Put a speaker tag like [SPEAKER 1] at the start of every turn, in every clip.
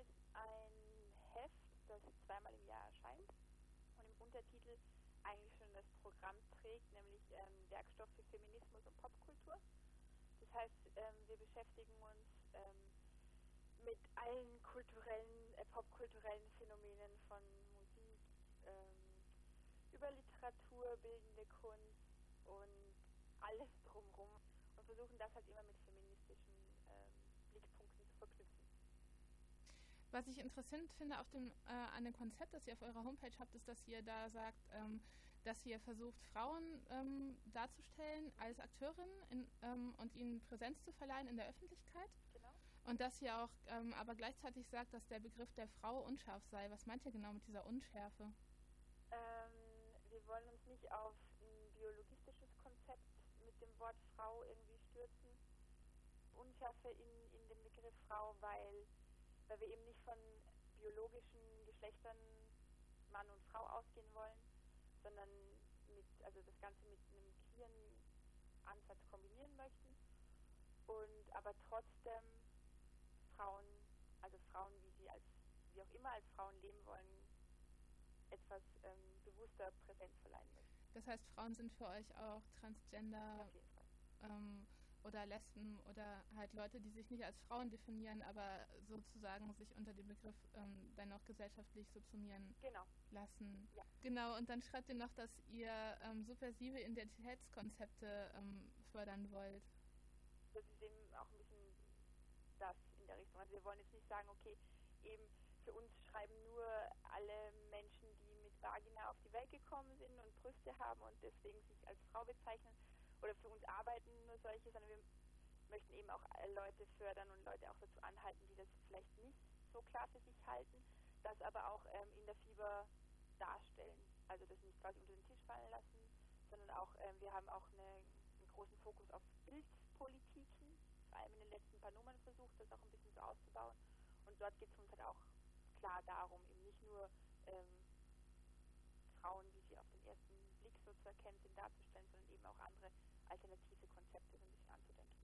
[SPEAKER 1] ist ein Heft, das zweimal im Jahr erscheint und im Untertitel eigentlich schon das Programm trägt, nämlich ähm, Werkstoff für Feminismus und Popkultur. Das heißt, ähm, wir beschäftigen uns ähm, mit allen kulturellen, äh, popkulturellen Phänomenen von Musik ähm, über Literatur, bildende Kunst und alles drumherum und versuchen das halt immer mit
[SPEAKER 2] Was ich interessant finde auf dem, äh, an dem Konzept, das ihr auf eurer Homepage habt, ist, dass ihr da sagt, ähm, dass ihr versucht, Frauen ähm, darzustellen als Akteurinnen in, ähm, und ihnen Präsenz zu verleihen in der Öffentlichkeit.
[SPEAKER 1] Genau.
[SPEAKER 2] Und dass ihr auch ähm, aber gleichzeitig sagt, dass der Begriff der Frau unscharf sei. Was meint ihr genau mit dieser Unschärfe?
[SPEAKER 1] Ähm, wir wollen uns nicht auf ein biologistisches Konzept mit dem Wort Frau irgendwie stürzen. Unschärfe in, in dem Begriff Frau, weil weil wir eben nicht von biologischen Geschlechtern Mann und Frau ausgehen wollen, sondern mit, also das Ganze mit einem queeren Ansatz kombinieren möchten und aber trotzdem Frauen, also Frauen, wie sie als, wie auch immer als Frauen leben wollen, etwas ähm, bewusster Präsenz verleihen möchten.
[SPEAKER 2] Das heißt, Frauen sind für euch auch Transgender ähm, oder Lesben oder halt Leute, die sich nicht als Frauen definieren, aber sozusagen sich unter dem Begriff ähm, dann auch gesellschaftlich subsumieren
[SPEAKER 1] Genau.
[SPEAKER 2] lassen.
[SPEAKER 1] Ja.
[SPEAKER 2] Genau, und dann schreibt ihr noch, dass ihr ähm, subversive Identitätskonzepte ähm, fördern wollt.
[SPEAKER 1] das ist eben auch ein bisschen das in der Richtung. Also wir wollen jetzt nicht sagen, okay, eben für uns schreiben nur alle Menschen, die mit Vagina auf die Welt gekommen sind und Brüste haben und deswegen sich als Frau bezeichnen oder für uns arbeiten nur solche, sondern wir möchten eben auch Leute fördern und Leute auch dazu anhalten, die das vielleicht nicht so klar für sich halten, das aber auch ähm, in der Fieber darstellen. Also das nicht quasi unter den Tisch fallen lassen, sondern auch, ähm, wir haben auch eine, einen großen Fokus auf Bildpolitiken, vor allem in den letzten paar Nummern versucht, das auch ein bisschen so auszubauen. Und dort geht es uns halt auch klar darum, eben nicht nur ähm, Frauen, wie sie auf den ersten Blick so zu erkennen sind, darzustellen, sondern eben auch andere alternative Konzepte so ein bisschen anzudenken.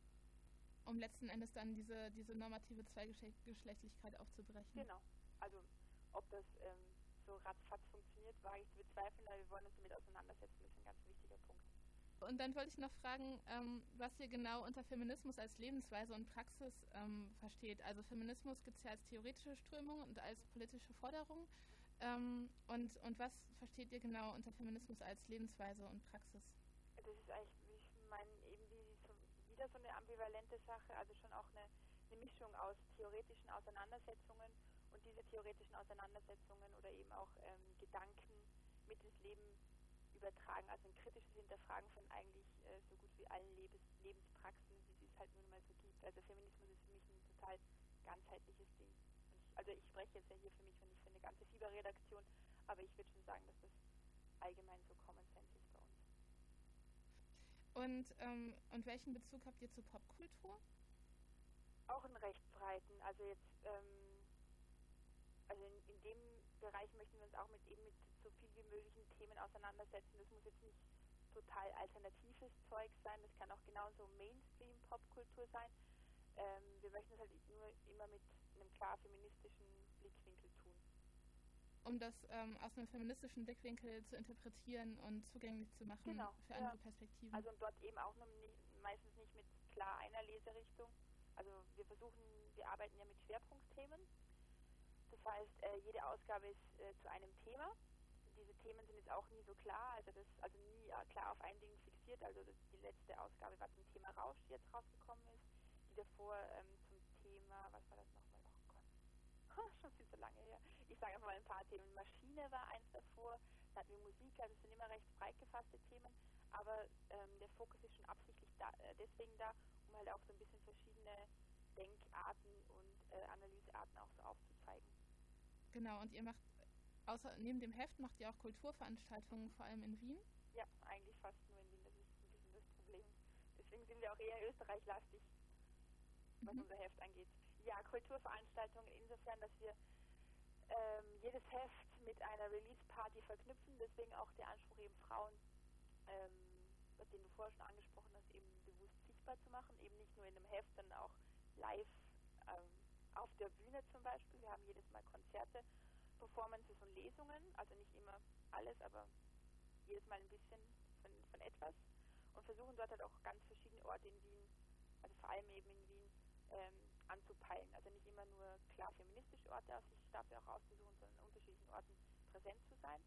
[SPEAKER 2] Um letzten Endes dann diese, diese normative Zweigeschlechtlichkeit aufzubrechen.
[SPEAKER 1] Genau. Also ob das ähm, so ratzfatz funktioniert, wage ich zu bezweifeln, aber wir wollen uns damit auseinandersetzen, das ist ein ganz wichtiger Punkt.
[SPEAKER 2] Und dann wollte ich noch fragen, ähm, was ihr genau unter Feminismus als Lebensweise und Praxis ähm, versteht. Also Feminismus gibt es ja als theoretische Strömung und als politische Forderung. Ähm, und, und was versteht ihr genau unter Feminismus als Lebensweise und Praxis?
[SPEAKER 1] Das ist eigentlich, ich meine, eben wie so, wieder so eine ambivalente Sache, also schon auch eine, eine Mischung aus theoretischen Auseinandersetzungen und diese theoretischen Auseinandersetzungen oder eben auch ähm, Gedanken mit ins Leben übertragen, also ein kritisches Hinterfragen von eigentlich äh, so gut wie allen Lebens Lebenspraxen, wie es halt nun mal so gibt. Also Feminismus ist für mich ein total ganzheitliches Ding. Also ich spreche jetzt ja hier für mich und nicht für eine ganze Fieberredaktion, aber ich würde schon sagen, dass das allgemein so Common Sense ist bei uns.
[SPEAKER 2] Und, ähm, und welchen Bezug habt ihr zur Popkultur?
[SPEAKER 1] Auch einen recht breiten. Also jetzt, ähm, also in, in, dem Bereich möchten wir uns auch mit eben mit so viel wie möglichen Themen auseinandersetzen. Das muss jetzt nicht total alternatives Zeug sein, das kann auch genauso Mainstream-Popkultur sein. Ähm, wir möchten es halt nur immer mit einem klar feministischen Blickwinkel tun.
[SPEAKER 2] Um das ähm, aus einem feministischen Blickwinkel zu interpretieren und zugänglich zu machen
[SPEAKER 1] genau,
[SPEAKER 2] für andere ja. Perspektiven.
[SPEAKER 1] Also und dort eben auch nicht, meistens nicht mit klar einer Leserichtung. Also wir versuchen, wir arbeiten ja mit Schwerpunktthemen. Das heißt, äh, jede Ausgabe ist äh, zu einem Thema. Diese Themen sind jetzt auch nie so klar, also das also nie äh, klar auf ein Ding fixiert. Also die letzte Ausgabe war zum Thema Rausch, die jetzt rausgekommen ist. Die davor ähm, zum Thema, was war das nochmal? Schon viel zu lange her. Ich sage einfach mal ein paar Themen. Maschine war eins davor, da hatten wir Musik, also es sind immer recht breit gefasste Themen, aber ähm, der Fokus ist schon absichtlich da, äh, deswegen da, um halt auch so ein bisschen verschiedene Denkarten und äh, Analysearten auch so aufzuzeigen.
[SPEAKER 2] Genau, und ihr macht, außer neben dem Heft, macht ihr auch Kulturveranstaltungen, vor allem in Wien?
[SPEAKER 1] Ja, eigentlich fast nur in Wien, das ist ein bisschen das Problem. Deswegen sind wir auch eher Österreich-lastig, was mhm. unser Heft angeht. Ja, Kulturveranstaltungen insofern, dass wir ähm, jedes Heft mit einer Release-Party verknüpfen, deswegen auch der Anspruch eben Frauen, ähm, den du vorher schon angesprochen hast, eben bewusst sichtbar zu machen, eben nicht nur in einem Heft, sondern auch live ähm, auf der Bühne zum Beispiel. Wir haben jedes Mal Konzerte, Performances und Lesungen, also nicht immer alles, aber jedes Mal ein bisschen von, von etwas. Und versuchen dort halt auch ganz verschiedene Orte in Wien, also vor allem eben in Wien, ähm, anzupeilen. Also nicht immer nur klar feministische Orte aus sich dafür auch auszusuchen, sondern an unterschiedlichen Orten präsent zu sein.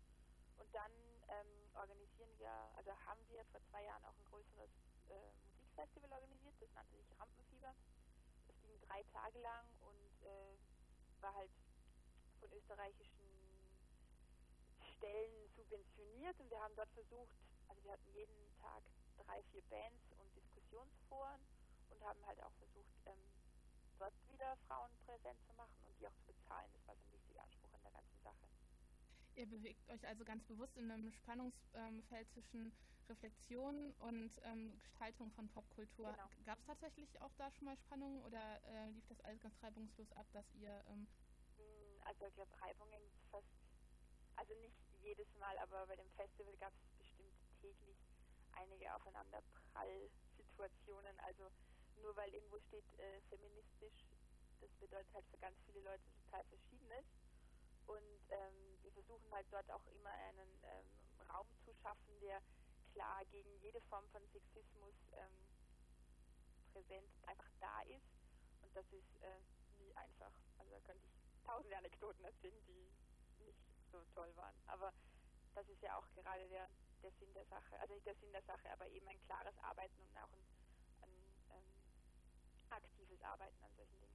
[SPEAKER 1] Und dann ähm, organisieren wir, also haben wir vor zwei Jahren auch ein größeres äh, Musikfestival organisiert, das nannte sich Rampenfieber. Das ging drei Tage lang und äh, war halt von österreichischen Stellen subventioniert und wir haben dort versucht, also wir hatten jeden Tag drei, vier Bands und Diskussionsforen und haben halt auch versucht, ähm, dort wieder Frauen präsent zu machen und die auch zu bezahlen. Das war so ein wichtiger Anspruch an der ganzen Sache.
[SPEAKER 2] Ihr bewegt euch also ganz bewusst in einem Spannungsfeld zwischen Reflexion und ähm, Gestaltung von Popkultur.
[SPEAKER 1] Genau.
[SPEAKER 2] Gab es tatsächlich auch da schon mal Spannungen oder äh, lief das alles ganz reibungslos ab, dass ihr... Ähm
[SPEAKER 1] hm, also ich glaube, Reibungen fast, also nicht jedes Mal, aber bei dem Festival gab es bestimmt täglich einige Aufeinanderprall-Situationen. Also nur weil irgendwo steht äh, feministisch, das bedeutet halt für ganz viele Leute total Verschiedenes. Und ähm, wir versuchen halt dort auch immer einen ähm, Raum zu schaffen, der klar gegen jede Form von Sexismus ähm, präsent einfach da ist. Und das ist äh, nie einfach. Also da könnte ich tausende Anekdoten erzählen, die nicht so toll waren. Aber das ist ja auch gerade der, der Sinn der Sache. Also nicht der Sinn der Sache, aber eben ein klares Arbeiten und auch ein Dingen.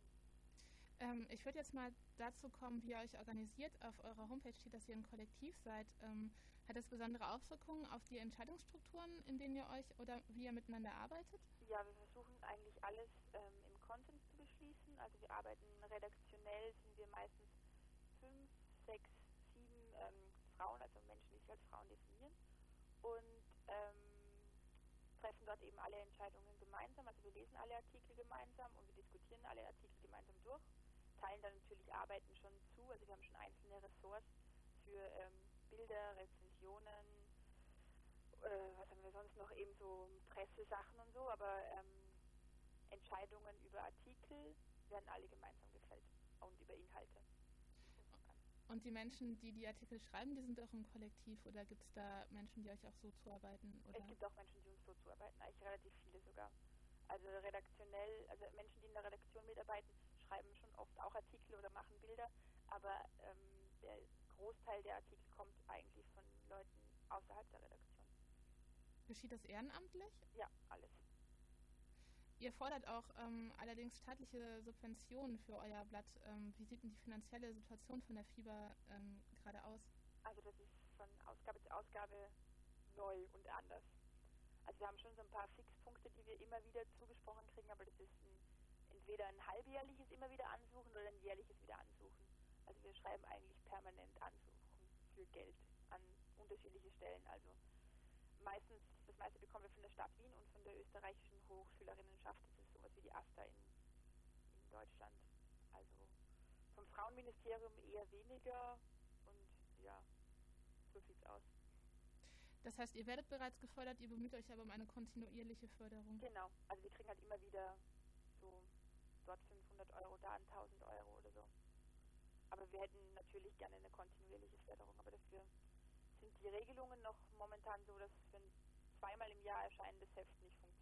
[SPEAKER 2] Ähm, ich würde jetzt mal dazu kommen, wie ihr euch organisiert. Auf eurer Homepage steht, dass ihr ein Kollektiv seid. Ähm, hat das besondere Auswirkungen auf die Entscheidungsstrukturen, in denen ihr euch oder wie ihr miteinander arbeitet?
[SPEAKER 1] Ja, wir versuchen eigentlich alles ähm, im Content zu beschließen. Also wir arbeiten redaktionell, sind wir meistens fünf, sechs, sieben ähm, Frauen, also Menschen, die sich als Frauen definieren. Und ähm, treffen dort eben alle Entscheidungen gemeinsam. Also wir lesen alle Artikel gemeinsam und wir diskutieren alle Artikel gemeinsam durch, teilen dann natürlich Arbeiten schon zu. Also wir haben schon einzelne Ressorts für ähm, Bilder, Rezensionen, äh, was haben wir sonst noch, eben so Pressesachen und so, aber ähm, Entscheidungen über Artikel werden alle gemeinsam gefällt und über Inhalte.
[SPEAKER 2] Und die Menschen, die die Artikel schreiben, die sind auch im Kollektiv oder gibt es da Menschen, die euch auch so zuarbeiten? Oder?
[SPEAKER 1] Es gibt auch Menschen, die uns so zuarbeiten, eigentlich relativ viele sogar. Also redaktionell, also Menschen, die in der Redaktion mitarbeiten, schreiben schon oft auch Artikel oder machen Bilder, aber ähm, der Großteil der Artikel kommt eigentlich von Leuten außerhalb der Redaktion.
[SPEAKER 2] Geschieht das ehrenamtlich?
[SPEAKER 1] Ja, alles.
[SPEAKER 2] Ihr fordert auch ähm, allerdings staatliche Subventionen für euer Blatt. Ähm, wie sieht denn die finanzielle Situation von der Fieber ähm, gerade aus?
[SPEAKER 1] Also das ist von Ausgabe zu Ausgabe neu und anders. Also wir haben schon so ein paar Fixpunkte, die wir immer wieder zugesprochen kriegen, aber das ist ein, entweder ein halbjährliches immer wieder ansuchen oder ein jährliches wieder ansuchen. Also wir schreiben eigentlich permanent Ansuchen für Geld an unterschiedliche Stellen. Also meiste bekommen wir von der Stadt Wien und von der österreichischen Hochschülerinnenschaft. Das ist sowas wie die AStA in, in Deutschland. Also vom Frauenministerium eher weniger und ja, so sieht's aus.
[SPEAKER 2] Das heißt, ihr werdet bereits gefördert, ihr bemüht euch aber um eine kontinuierliche Förderung.
[SPEAKER 1] Genau, also wir kriegen halt immer wieder so dort 500 Euro, da 1000 Euro oder so. Aber wir hätten natürlich gerne eine kontinuierliche Förderung, aber dafür sind die Regelungen noch momentan so, dass für ein zweimal im Jahr erscheinendes Heft nicht funktioniert.